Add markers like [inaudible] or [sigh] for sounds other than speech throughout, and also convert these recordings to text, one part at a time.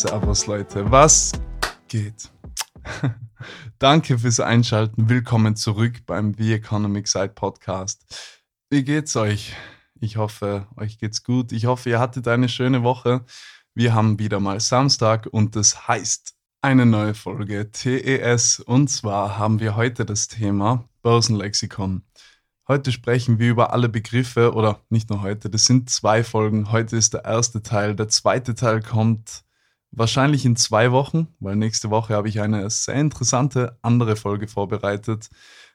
Servus Leute, was geht? [laughs] Danke fürs Einschalten. Willkommen zurück beim The Economic Side Podcast. Wie geht's euch? Ich hoffe, euch geht's gut. Ich hoffe, ihr hattet eine schöne Woche. Wir haben wieder mal Samstag und das heißt eine neue Folge TES. Und zwar haben wir heute das Thema Börsenlexikon. Heute sprechen wir über alle Begriffe oder nicht nur heute, das sind zwei Folgen. Heute ist der erste Teil. Der zweite Teil kommt wahrscheinlich in zwei Wochen, weil nächste Woche habe ich eine sehr interessante andere Folge vorbereitet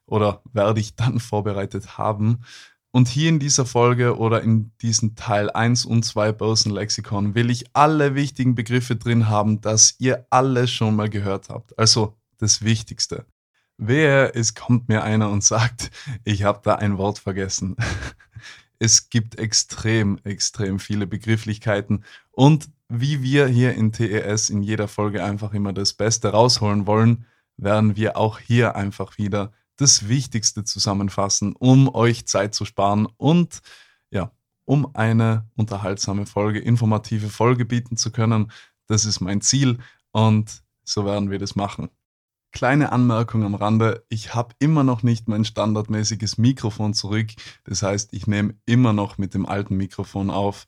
oder werde ich dann [laughs] vorbereitet haben. Und hier in dieser Folge oder in diesem Teil 1 und 2 Börsenlexikon will ich alle wichtigen Begriffe drin haben, dass ihr alle schon mal gehört habt. Also das Wichtigste. Wer es kommt mir einer und sagt, [laughs] ich habe da ein Wort vergessen. [laughs] es gibt extrem, extrem viele Begrifflichkeiten und wie wir hier in TES in jeder Folge einfach immer das Beste rausholen wollen, werden wir auch hier einfach wieder das Wichtigste zusammenfassen, um euch Zeit zu sparen und ja, um eine unterhaltsame Folge, informative Folge bieten zu können. Das ist mein Ziel und so werden wir das machen. Kleine Anmerkung am Rande, ich habe immer noch nicht mein standardmäßiges Mikrofon zurück. Das heißt, ich nehme immer noch mit dem alten Mikrofon auf.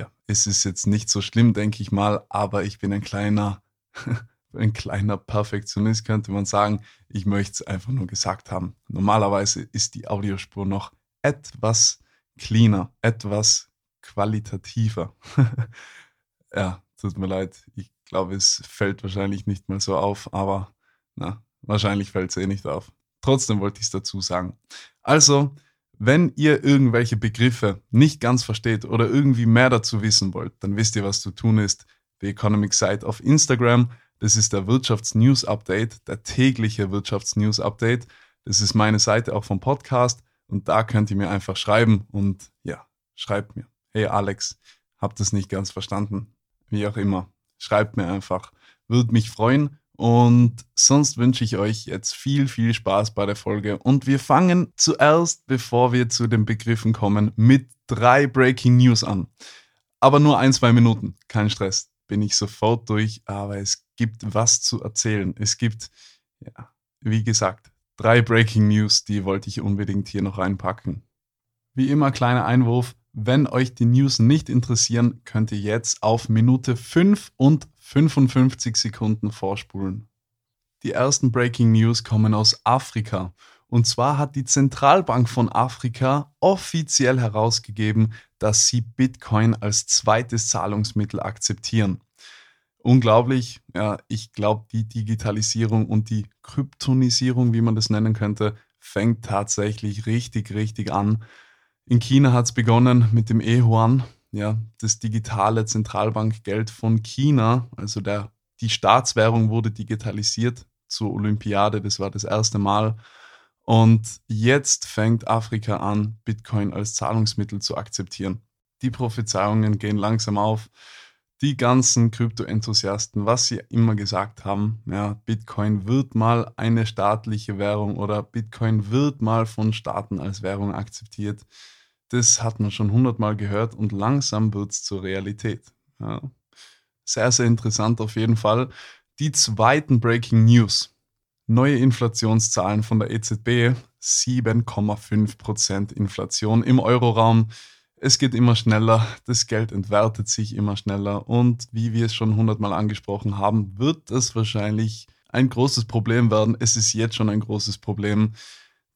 Ja, es ist jetzt nicht so schlimm, denke ich mal, aber ich bin ein kleiner, [laughs] ein kleiner Perfektionist, könnte man sagen. Ich möchte es einfach nur gesagt haben. Normalerweise ist die Audiospur noch etwas cleaner, etwas qualitativer. [laughs] ja, tut mir leid. Ich glaube, es fällt wahrscheinlich nicht mal so auf, aber na, wahrscheinlich fällt es eh nicht auf. Trotzdem wollte ich es dazu sagen. Also, wenn ihr irgendwelche Begriffe nicht ganz versteht oder irgendwie mehr dazu wissen wollt, dann wisst ihr, was zu tun ist. The Economic Site auf Instagram. Das ist der Wirtschaftsnews-Update, der tägliche Wirtschaftsnews-Update. Das ist meine Seite auch vom Podcast und da könnt ihr mir einfach schreiben und ja, schreibt mir. Hey Alex, habt das nicht ganz verstanden? Wie auch immer. Schreibt mir einfach. Würde mich freuen und sonst wünsche ich euch jetzt viel, viel Spaß bei der Folge. Und wir fangen zuerst, bevor wir zu den Begriffen kommen, mit drei Breaking News an. Aber nur ein, zwei Minuten. Kein Stress. Bin ich sofort durch. Aber es gibt was zu erzählen. Es gibt, ja, wie gesagt, drei Breaking News, die wollte ich unbedingt hier noch reinpacken. Wie immer, kleiner Einwurf. Wenn euch die News nicht interessieren, könnt ihr jetzt auf Minute 5 und 55 Sekunden vorspulen. Die ersten Breaking News kommen aus Afrika. Und zwar hat die Zentralbank von Afrika offiziell herausgegeben, dass sie Bitcoin als zweites Zahlungsmittel akzeptieren. Unglaublich, ja, ich glaube, die Digitalisierung und die Kryptonisierung, wie man das nennen könnte, fängt tatsächlich richtig, richtig an. In China hat es begonnen mit dem E-Yuan, ja, das digitale Zentralbankgeld von China, also der, die Staatswährung wurde digitalisiert zur Olympiade, das war das erste Mal. Und jetzt fängt Afrika an, Bitcoin als Zahlungsmittel zu akzeptieren. Die Prophezeiungen gehen langsam auf. Die ganzen Krypto-Enthusiasten, was sie immer gesagt haben, ja, Bitcoin wird mal eine staatliche Währung oder Bitcoin wird mal von Staaten als Währung akzeptiert das hat man schon hundertmal gehört und langsam wird es zur Realität. Ja. Sehr, sehr interessant auf jeden Fall. Die zweiten Breaking News. Neue Inflationszahlen von der EZB. 7,5% Inflation im Euroraum. Es geht immer schneller, das Geld entwertet sich immer schneller und wie wir es schon hundertmal angesprochen haben, wird es wahrscheinlich ein großes Problem werden. Es ist jetzt schon ein großes Problem.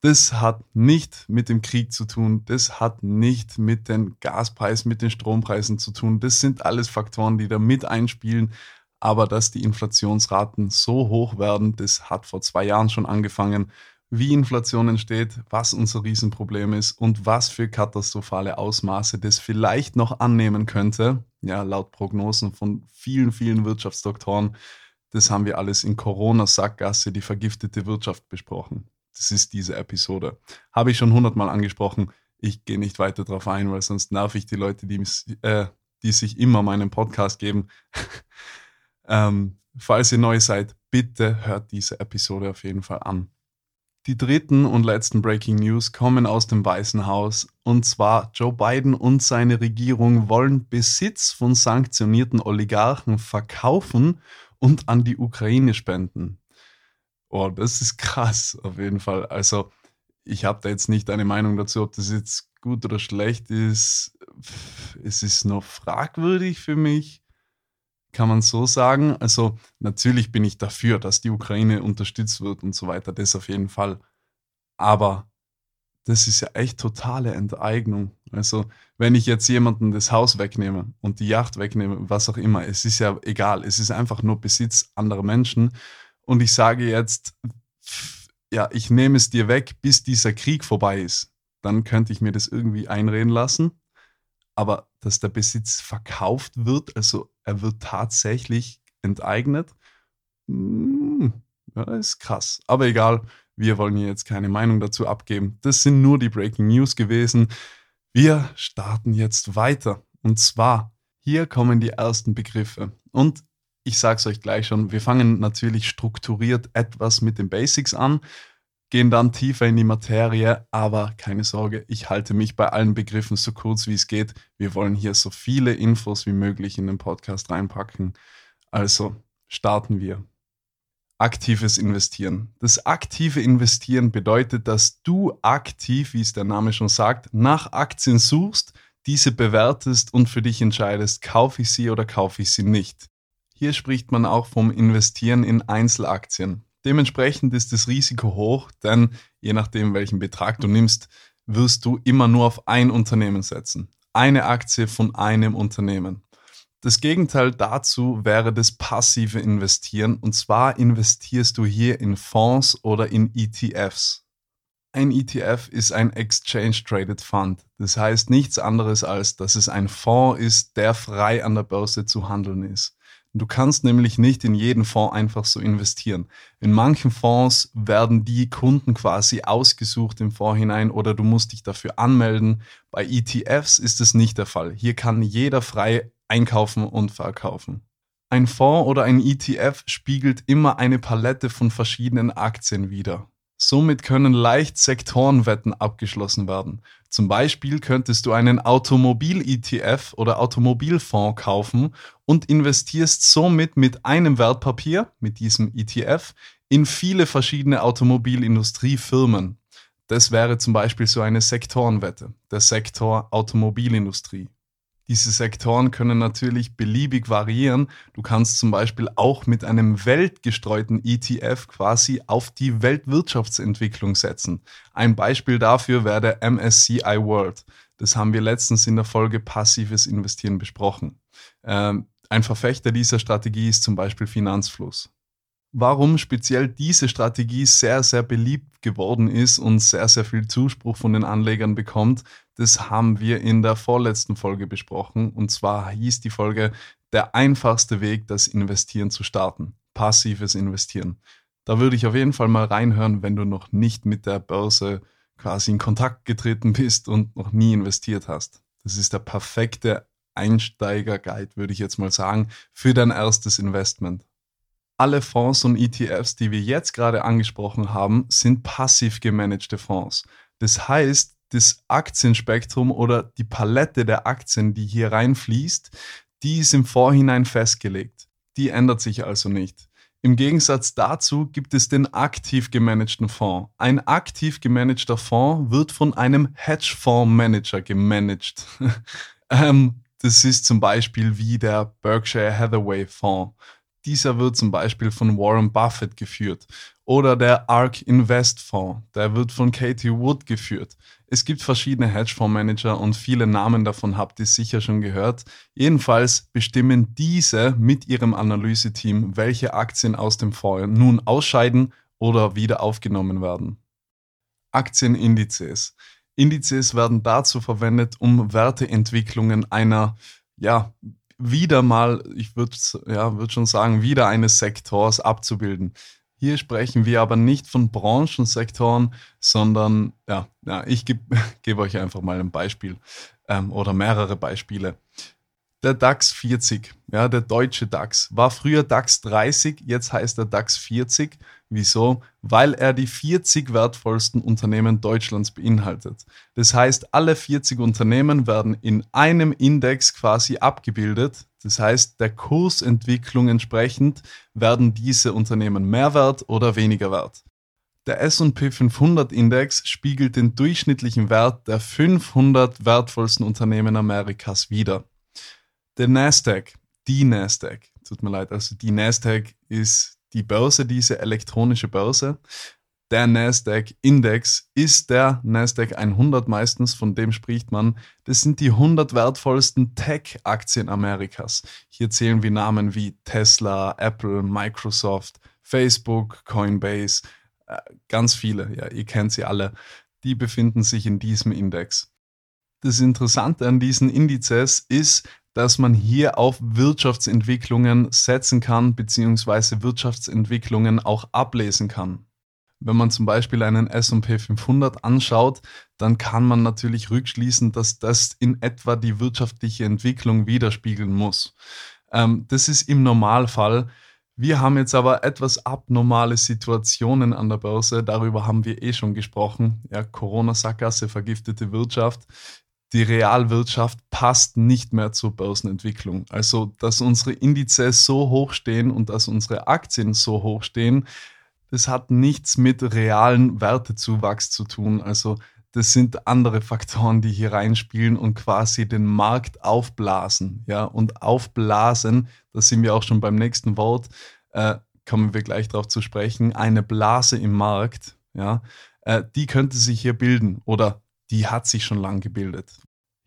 Das hat nicht mit dem Krieg zu tun, das hat nicht mit den Gaspreisen, mit den Strompreisen zu tun. Das sind alles Faktoren, die da mit einspielen. Aber dass die Inflationsraten so hoch werden, das hat vor zwei Jahren schon angefangen. Wie Inflation entsteht, was unser Riesenproblem ist und was für katastrophale Ausmaße das vielleicht noch annehmen könnte, ja, laut Prognosen von vielen, vielen Wirtschaftsdoktoren, das haben wir alles in Corona-Sackgasse, die vergiftete Wirtschaft besprochen. Das ist diese Episode. Habe ich schon hundertmal angesprochen. Ich gehe nicht weiter darauf ein, weil sonst nerv ich die Leute, die, äh, die sich immer meinen Podcast geben. [laughs] ähm, falls ihr neu seid, bitte hört diese Episode auf jeden Fall an. Die dritten und letzten Breaking News kommen aus dem Weißen Haus. Und zwar Joe Biden und seine Regierung wollen Besitz von sanktionierten Oligarchen verkaufen und an die Ukraine spenden. Oh, das ist krass, auf jeden Fall. Also, ich habe da jetzt nicht eine Meinung dazu, ob das jetzt gut oder schlecht ist. Es ist noch fragwürdig für mich, kann man so sagen. Also, natürlich bin ich dafür, dass die Ukraine unterstützt wird und so weiter, das auf jeden Fall. Aber das ist ja echt totale Enteignung. Also, wenn ich jetzt jemanden das Haus wegnehme und die Yacht wegnehme, was auch immer, es ist ja egal. Es ist einfach nur Besitz anderer Menschen und ich sage jetzt, ja, ich nehme es dir weg, bis dieser Krieg vorbei ist, dann könnte ich mir das irgendwie einreden lassen. Aber dass der Besitz verkauft wird, also er wird tatsächlich enteignet, hm, ja, ist krass. Aber egal, wir wollen hier jetzt keine Meinung dazu abgeben. Das sind nur die Breaking News gewesen. Wir starten jetzt weiter. Und zwar, hier kommen die ersten Begriffe. Und ich sage es euch gleich schon, wir fangen natürlich strukturiert etwas mit den Basics an, gehen dann tiefer in die Materie, aber keine Sorge, ich halte mich bei allen Begriffen so kurz wie es geht. Wir wollen hier so viele Infos wie möglich in den Podcast reinpacken. Also starten wir. Aktives Investieren. Das aktive Investieren bedeutet, dass du aktiv, wie es der Name schon sagt, nach Aktien suchst, diese bewertest und für dich entscheidest, kaufe ich sie oder kaufe ich sie nicht. Hier spricht man auch vom Investieren in Einzelaktien. Dementsprechend ist das Risiko hoch, denn je nachdem, welchen Betrag du nimmst, wirst du immer nur auf ein Unternehmen setzen. Eine Aktie von einem Unternehmen. Das Gegenteil dazu wäre das passive Investieren und zwar investierst du hier in Fonds oder in ETFs. Ein ETF ist ein Exchange Traded Fund. Das heißt nichts anderes als, dass es ein Fonds ist, der frei an der Börse zu handeln ist. Du kannst nämlich nicht in jeden Fonds einfach so investieren. In manchen Fonds werden die Kunden quasi ausgesucht im Vorhinein oder du musst dich dafür anmelden. Bei ETFs ist es nicht der Fall. Hier kann jeder frei einkaufen und verkaufen. Ein Fonds oder ein ETF spiegelt immer eine Palette von verschiedenen Aktien wider. Somit können leicht Sektorenwetten abgeschlossen werden. Zum Beispiel könntest du einen Automobil-ETF oder Automobilfonds kaufen und investierst somit mit einem Wertpapier, mit diesem ETF, in viele verschiedene Automobilindustriefirmen. Das wäre zum Beispiel so eine Sektorenwette, der Sektor Automobilindustrie. Diese Sektoren können natürlich beliebig variieren. Du kannst zum Beispiel auch mit einem weltgestreuten ETF quasi auf die Weltwirtschaftsentwicklung setzen. Ein Beispiel dafür wäre der MSCI World. Das haben wir letztens in der Folge Passives Investieren besprochen. Ähm, ein Verfechter dieser Strategie ist zum Beispiel Finanzfluss warum speziell diese Strategie sehr, sehr beliebt geworden ist und sehr, sehr viel Zuspruch von den Anlegern bekommt, das haben wir in der vorletzten Folge besprochen. Und zwar hieß die Folge Der einfachste Weg, das Investieren zu starten. Passives Investieren. Da würde ich auf jeden Fall mal reinhören, wenn du noch nicht mit der Börse quasi in Kontakt getreten bist und noch nie investiert hast. Das ist der perfekte Einsteiger-Guide, würde ich jetzt mal sagen, für dein erstes Investment alle Fonds und ETFs, die wir jetzt gerade angesprochen haben, sind passiv gemanagte Fonds. Das heißt, das Aktienspektrum oder die Palette der Aktien, die hier reinfließt, die ist im Vorhinein festgelegt. Die ändert sich also nicht. Im Gegensatz dazu gibt es den aktiv gemanagten Fonds. Ein aktiv gemanagter Fonds wird von einem Hedgefondsmanager gemanagt. [laughs] ähm, das ist zum Beispiel wie der Berkshire Hathaway Fonds. Dieser wird zum Beispiel von Warren Buffett geführt. Oder der ARK Invest Fonds, der wird von Katie Wood geführt. Es gibt verschiedene Hedgefondsmanager und viele Namen davon habt ihr sicher schon gehört. Jedenfalls bestimmen diese mit ihrem Analyseteam, welche Aktien aus dem Fonds nun ausscheiden oder wieder aufgenommen werden. Aktienindizes. Indizes werden dazu verwendet, um Werteentwicklungen einer ja, wieder mal, ich würde ja, würd schon sagen, wieder eines Sektors abzubilden. Hier sprechen wir aber nicht von Branchensektoren, sondern ja, ja ich [laughs] gebe geb euch einfach mal ein Beispiel ähm, oder mehrere Beispiele. Der DAX 40, ja, der deutsche DAX, war früher DAX 30, jetzt heißt er DAX 40. Wieso? Weil er die 40 wertvollsten Unternehmen Deutschlands beinhaltet. Das heißt, alle 40 Unternehmen werden in einem Index quasi abgebildet. Das heißt, der Kursentwicklung entsprechend werden diese Unternehmen mehr wert oder weniger wert. Der S&P 500 Index spiegelt den durchschnittlichen Wert der 500 wertvollsten Unternehmen Amerikas wider. Der Nasdaq, die Nasdaq, tut mir leid, also die Nasdaq ist die Börse, diese elektronische Börse. Der Nasdaq-Index ist der Nasdaq 100 meistens, von dem spricht man. Das sind die 100 wertvollsten Tech-Aktien Amerikas. Hier zählen wir Namen wie Tesla, Apple, Microsoft, Facebook, Coinbase, äh, ganz viele, ja, ihr kennt sie alle. Die befinden sich in diesem Index. Das Interessante an diesen Indizes ist, dass man hier auf Wirtschaftsentwicklungen setzen kann, beziehungsweise Wirtschaftsentwicklungen auch ablesen kann. Wenn man zum Beispiel einen SP 500 anschaut, dann kann man natürlich rückschließen, dass das in etwa die wirtschaftliche Entwicklung widerspiegeln muss. Ähm, das ist im Normalfall. Wir haben jetzt aber etwas abnormale Situationen an der Börse. Darüber haben wir eh schon gesprochen. Ja, Corona-Sackgasse, vergiftete Wirtschaft die Realwirtschaft passt nicht mehr zur Börsenentwicklung. Also, dass unsere Indizes so hoch stehen und dass unsere Aktien so hoch stehen, das hat nichts mit realen Wertezuwachs zu tun. Also, das sind andere Faktoren, die hier reinspielen und quasi den Markt aufblasen. Ja, und aufblasen, da sind wir auch schon beim nächsten Wort, äh, kommen wir gleich darauf zu sprechen, eine Blase im Markt, ja, äh, die könnte sich hier bilden oder die hat sich schon lang gebildet.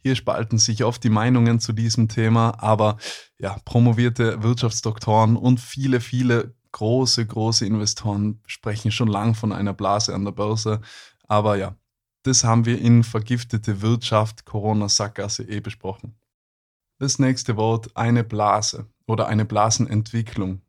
Hier spalten sich oft die Meinungen zu diesem Thema, aber ja, promovierte Wirtschaftsdoktoren und viele, viele große, große Investoren sprechen schon lang von einer Blase an der Börse. Aber ja, das haben wir in vergiftete Wirtschaft, Corona-Sackgasse eh besprochen. Das nächste Wort, eine Blase oder eine Blasenentwicklung.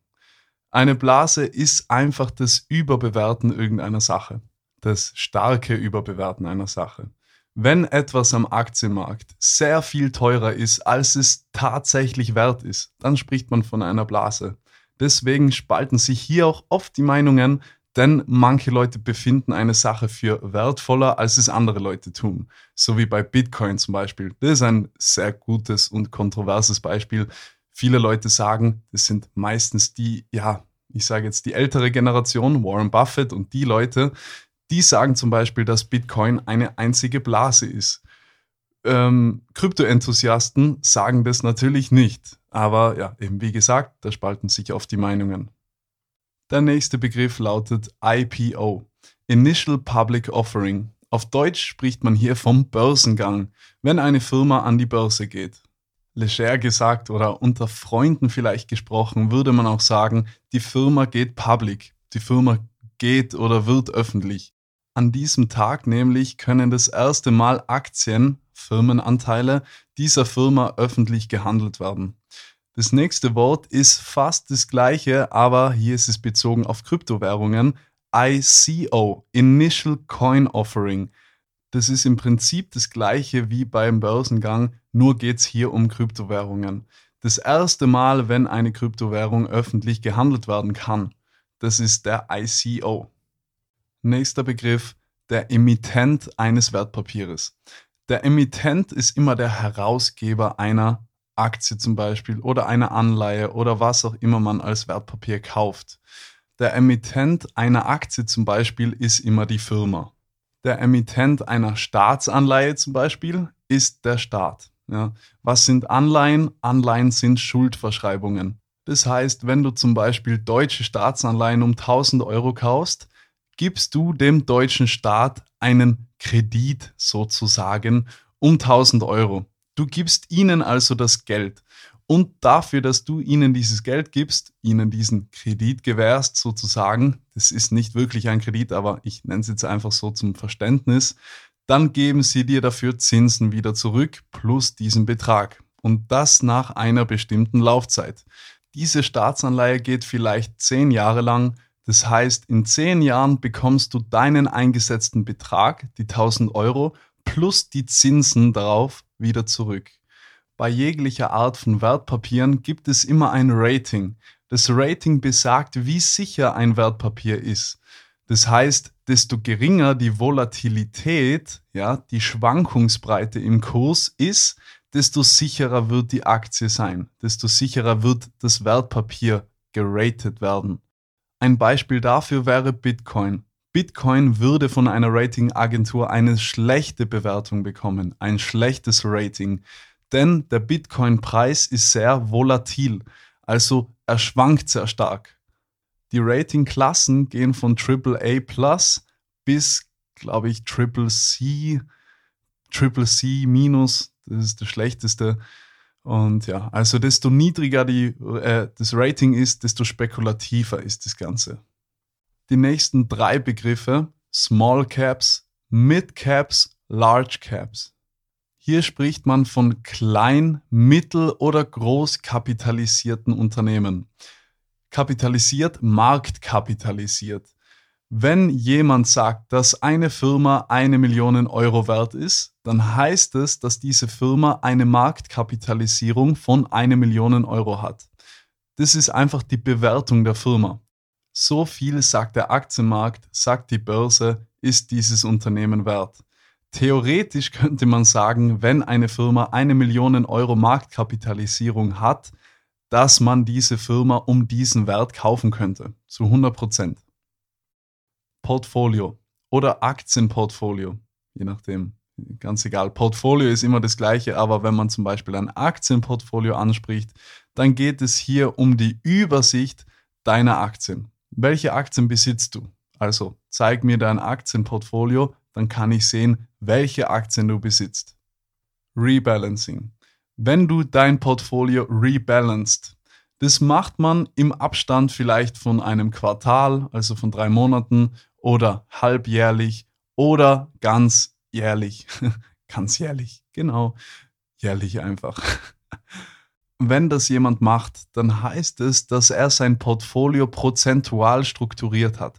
Eine Blase ist einfach das Überbewerten irgendeiner Sache, das starke Überbewerten einer Sache. Wenn etwas am Aktienmarkt sehr viel teurer ist, als es tatsächlich wert ist, dann spricht man von einer Blase. Deswegen spalten sich hier auch oft die Meinungen, denn manche Leute befinden eine Sache für wertvoller, als es andere Leute tun. So wie bei Bitcoin zum Beispiel. Das ist ein sehr gutes und kontroverses Beispiel. Viele Leute sagen, das sind meistens die, ja, ich sage jetzt die ältere Generation, Warren Buffett und die Leute, die sagen zum Beispiel, dass Bitcoin eine einzige Blase ist. Ähm, Krypto-Enthusiasten sagen das natürlich nicht. Aber ja, eben wie gesagt, da spalten sich oft die Meinungen. Der nächste Begriff lautet IPO, Initial Public Offering. Auf Deutsch spricht man hier vom Börsengang, wenn eine Firma an die Börse geht. Leger gesagt oder unter Freunden vielleicht gesprochen, würde man auch sagen, die Firma geht public, die Firma geht oder wird öffentlich. An diesem Tag nämlich können das erste Mal Aktien, Firmenanteile dieser Firma öffentlich gehandelt werden. Das nächste Wort ist fast das gleiche, aber hier ist es bezogen auf Kryptowährungen. ICO, Initial Coin Offering. Das ist im Prinzip das gleiche wie beim Börsengang, nur geht es hier um Kryptowährungen. Das erste Mal, wenn eine Kryptowährung öffentlich gehandelt werden kann, das ist der ICO. Nächster Begriff, der Emittent eines Wertpapieres. Der Emittent ist immer der Herausgeber einer Aktie zum Beispiel oder einer Anleihe oder was auch immer man als Wertpapier kauft. Der Emittent einer Aktie zum Beispiel ist immer die Firma. Der Emittent einer Staatsanleihe zum Beispiel ist der Staat. Ja. Was sind Anleihen? Anleihen sind Schuldverschreibungen. Das heißt, wenn du zum Beispiel deutsche Staatsanleihen um 1000 Euro kaufst, gibst du dem deutschen Staat einen Kredit sozusagen um 1000 Euro. Du gibst ihnen also das Geld. Und dafür, dass du ihnen dieses Geld gibst, ihnen diesen Kredit gewährst sozusagen, das ist nicht wirklich ein Kredit, aber ich nenne es jetzt einfach so zum Verständnis, dann geben sie dir dafür Zinsen wieder zurück plus diesen Betrag. Und das nach einer bestimmten Laufzeit. Diese Staatsanleihe geht vielleicht zehn Jahre lang das heißt, in zehn Jahren bekommst du deinen eingesetzten Betrag, die 1000 Euro, plus die Zinsen darauf wieder zurück. Bei jeglicher Art von Wertpapieren gibt es immer ein Rating. Das Rating besagt, wie sicher ein Wertpapier ist. Das heißt, desto geringer die Volatilität, ja, die Schwankungsbreite im Kurs ist, desto sicherer wird die Aktie sein, desto sicherer wird das Wertpapier geratet werden. Ein Beispiel dafür wäre Bitcoin. Bitcoin würde von einer Ratingagentur eine schlechte Bewertung bekommen, ein schlechtes Rating, denn der Bitcoin-Preis ist sehr volatil, also er schwankt sehr stark. Die Ratingklassen gehen von AAA Plus bis, glaube ich, Triple C, Triple C minus, das ist das schlechteste. Und ja, also desto niedriger die, äh, das Rating ist, desto spekulativer ist das Ganze. Die nächsten drei Begriffe, Small Caps, Mid Caps, Large Caps. Hier spricht man von klein, mittel oder groß kapitalisierten Unternehmen. Kapitalisiert, marktkapitalisiert. Wenn jemand sagt, dass eine Firma eine Million Euro wert ist, dann heißt es, dass diese Firma eine Marktkapitalisierung von eine Million Euro hat. Das ist einfach die Bewertung der Firma. So viel sagt der Aktienmarkt, sagt die Börse, ist dieses Unternehmen wert. Theoretisch könnte man sagen, wenn eine Firma eine Million Euro Marktkapitalisierung hat, dass man diese Firma um diesen Wert kaufen könnte. Zu 100 Prozent. Portfolio oder Aktienportfolio, je nachdem. Ganz egal. Portfolio ist immer das gleiche, aber wenn man zum Beispiel ein Aktienportfolio anspricht, dann geht es hier um die Übersicht deiner Aktien. Welche Aktien besitzt du? Also zeig mir dein Aktienportfolio, dann kann ich sehen, welche Aktien du besitzt. Rebalancing. Wenn du dein Portfolio rebalanced, das macht man im Abstand vielleicht von einem Quartal, also von drei Monaten oder halbjährlich oder ganz jährlich. [laughs] ganz jährlich, genau. Jährlich einfach. [laughs] Wenn das jemand macht, dann heißt es, dass er sein Portfolio prozentual strukturiert hat.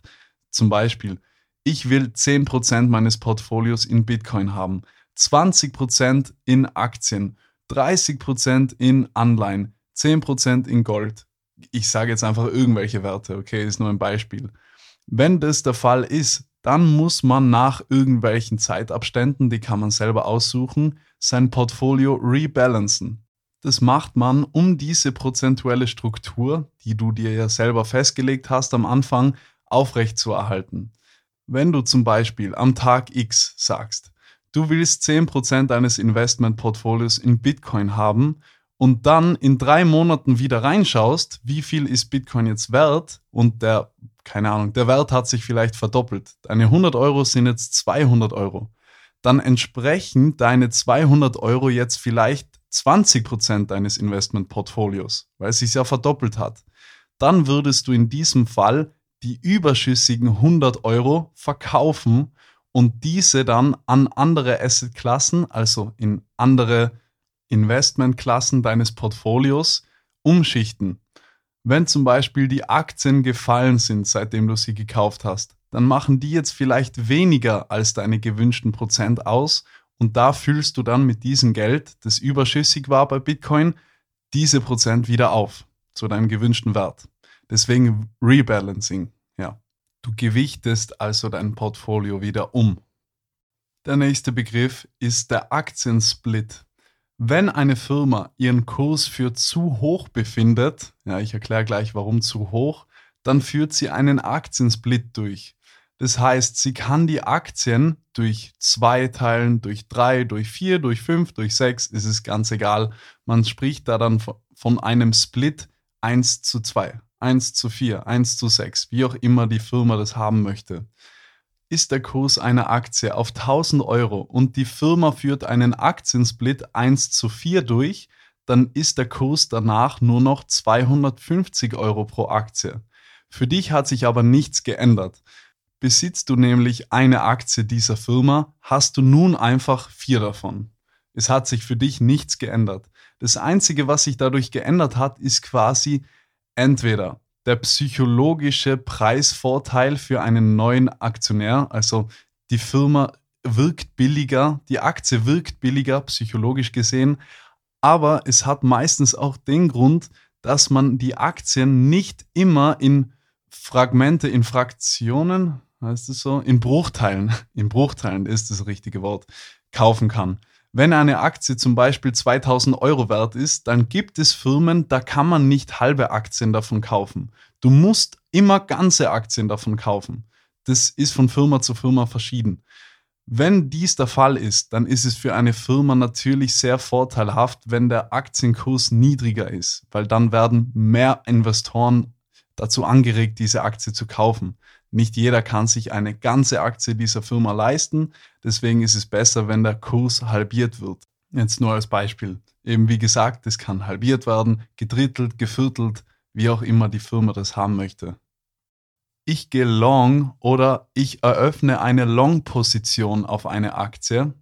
Zum Beispiel, ich will 10% meines Portfolios in Bitcoin haben, 20% in Aktien, 30% in Anleihen, 10% in Gold. Ich sage jetzt einfach irgendwelche Werte, okay, ist nur ein Beispiel. Wenn das der Fall ist, dann muss man nach irgendwelchen Zeitabständen, die kann man selber aussuchen, sein Portfolio rebalancen. Das macht man, um diese prozentuelle Struktur, die du dir ja selber festgelegt hast am Anfang, aufrechtzuerhalten. Wenn du zum Beispiel am Tag X sagst, du willst 10% deines Investmentportfolios in Bitcoin haben und dann in drei Monaten wieder reinschaust, wie viel ist Bitcoin jetzt wert und der keine Ahnung, der Wert hat sich vielleicht verdoppelt. Deine 100 Euro sind jetzt 200 Euro. Dann entsprechen deine 200 Euro jetzt vielleicht 20 Prozent deines Investmentportfolios, weil es sich ja verdoppelt hat. Dann würdest du in diesem Fall die überschüssigen 100 Euro verkaufen und diese dann an andere Assetklassen, also in andere Investmentklassen deines Portfolios, umschichten. Wenn zum Beispiel die Aktien gefallen sind, seitdem du sie gekauft hast, dann machen die jetzt vielleicht weniger als deine gewünschten Prozent aus und da füllst du dann mit diesem Geld, das überschüssig war bei Bitcoin, diese Prozent wieder auf zu deinem gewünschten Wert. Deswegen Rebalancing, ja. Du gewichtest also dein Portfolio wieder um. Der nächste Begriff ist der Aktiensplit. Wenn eine Firma ihren Kurs für zu hoch befindet, ja, ich erkläre gleich warum zu hoch, dann führt sie einen Aktiensplit durch. Das heißt, sie kann die Aktien durch zwei teilen, durch drei, durch vier, durch fünf, durch sechs, ist es ganz egal. Man spricht da dann von einem Split 1 zu 2, 1 zu 4, 1 zu 6, wie auch immer die Firma das haben möchte ist der Kurs einer Aktie auf 1000 Euro und die Firma führt einen Aktiensplit 1 zu 4 durch, dann ist der Kurs danach nur noch 250 Euro pro Aktie. Für dich hat sich aber nichts geändert. Besitzt du nämlich eine Aktie dieser Firma, hast du nun einfach vier davon. Es hat sich für dich nichts geändert. Das Einzige, was sich dadurch geändert hat, ist quasi entweder der psychologische Preisvorteil für einen neuen Aktionär. Also die Firma wirkt billiger, die Aktie wirkt billiger, psychologisch gesehen, Aber es hat meistens auch den Grund, dass man die Aktien nicht immer in Fragmente, in Fraktionen, heißt es so, in Bruchteilen, [laughs] in Bruchteilen ist das richtige Wort, kaufen kann. Wenn eine Aktie zum Beispiel 2000 Euro wert ist, dann gibt es Firmen, da kann man nicht halbe Aktien davon kaufen. Du musst immer ganze Aktien davon kaufen. Das ist von Firma zu Firma verschieden. Wenn dies der Fall ist, dann ist es für eine Firma natürlich sehr vorteilhaft, wenn der Aktienkurs niedriger ist, weil dann werden mehr Investoren dazu angeregt, diese Aktie zu kaufen. Nicht jeder kann sich eine ganze Aktie dieser Firma leisten, deswegen ist es besser, wenn der Kurs halbiert wird. Jetzt nur als Beispiel. Eben wie gesagt, es kann halbiert werden, gedrittelt, geviertelt, wie auch immer die Firma das haben möchte ich gehe long oder ich eröffne eine Long-Position auf eine Aktie.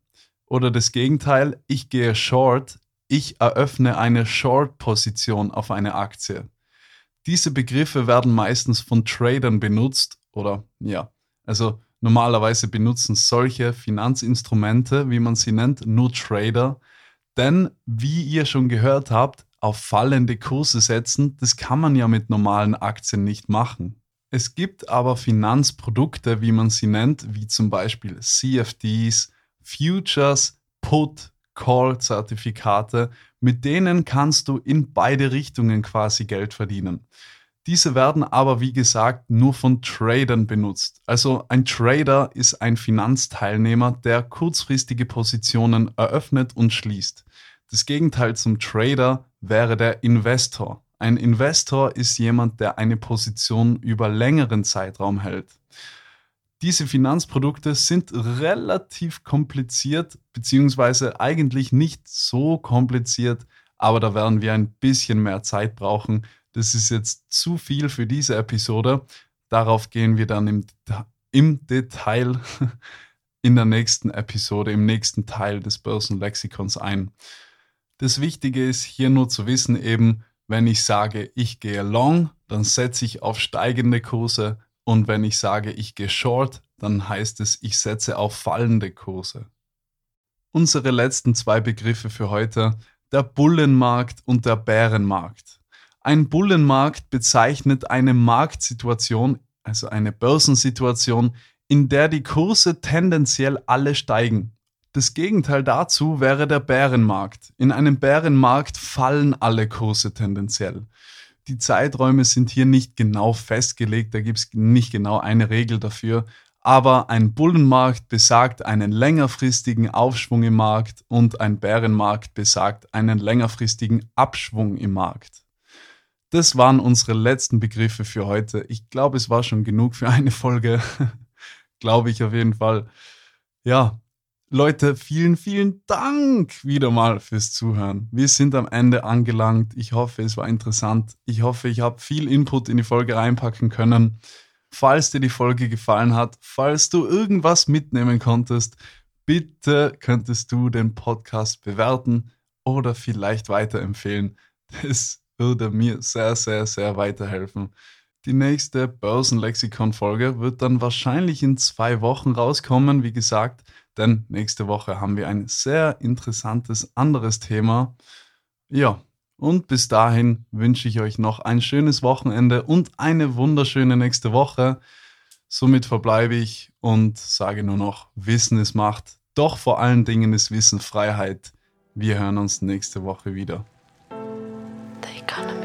Oder das Gegenteil, ich gehe short, ich eröffne eine Short-Position auf eine Aktie. Diese Begriffe werden meistens von Tradern benutzt oder ja, also normalerweise benutzen solche Finanzinstrumente, wie man sie nennt, nur Trader. Denn wie ihr schon gehört habt, auf fallende Kurse setzen, das kann man ja mit normalen Aktien nicht machen. Es gibt aber Finanzprodukte, wie man sie nennt, wie zum Beispiel CFDs, Futures, Put, Call-Zertifikate, mit denen kannst du in beide Richtungen quasi Geld verdienen. Diese werden aber, wie gesagt, nur von Tradern benutzt. Also ein Trader ist ein Finanzteilnehmer, der kurzfristige Positionen eröffnet und schließt. Das Gegenteil zum Trader wäre der Investor. Ein Investor ist jemand, der eine Position über längeren Zeitraum hält. Diese Finanzprodukte sind relativ kompliziert, beziehungsweise eigentlich nicht so kompliziert, aber da werden wir ein bisschen mehr Zeit brauchen. Das ist jetzt zu viel für diese Episode. Darauf gehen wir dann im, im Detail [laughs] in der nächsten Episode, im nächsten Teil des Börsenlexikons ein. Das Wichtige ist hier nur zu wissen eben, wenn ich sage, ich gehe long, dann setze ich auf steigende Kurse und wenn ich sage, ich gehe short, dann heißt es, ich setze auf fallende Kurse. Unsere letzten zwei Begriffe für heute, der Bullenmarkt und der Bärenmarkt. Ein Bullenmarkt bezeichnet eine Marktsituation, also eine Börsensituation, in der die Kurse tendenziell alle steigen. Das Gegenteil dazu wäre der Bärenmarkt. In einem Bärenmarkt fallen alle Kurse tendenziell. Die Zeiträume sind hier nicht genau festgelegt, da gibt es nicht genau eine Regel dafür, aber ein Bullenmarkt besagt einen längerfristigen Aufschwung im Markt und ein Bärenmarkt besagt einen längerfristigen Abschwung im Markt. Das waren unsere letzten Begriffe für heute. Ich glaube, es war schon genug für eine Folge. [laughs] glaube ich auf jeden Fall. Ja, Leute, vielen, vielen Dank wieder mal fürs Zuhören. Wir sind am Ende angelangt. Ich hoffe, es war interessant. Ich hoffe, ich habe viel Input in die Folge reinpacken können. Falls dir die Folge gefallen hat, falls du irgendwas mitnehmen konntest, bitte könntest du den Podcast bewerten oder vielleicht weiterempfehlen. Das würde mir sehr, sehr, sehr weiterhelfen. Die nächste Börsenlexikon-Folge wird dann wahrscheinlich in zwei Wochen rauskommen. Wie gesagt, denn nächste Woche haben wir ein sehr interessantes anderes Thema. Ja, und bis dahin wünsche ich euch noch ein schönes Wochenende und eine wunderschöne nächste Woche. Somit verbleibe ich und sage nur noch, Wissen ist Macht, doch vor allen Dingen ist Wissen Freiheit. Wir hören uns nächste Woche wieder. The economy.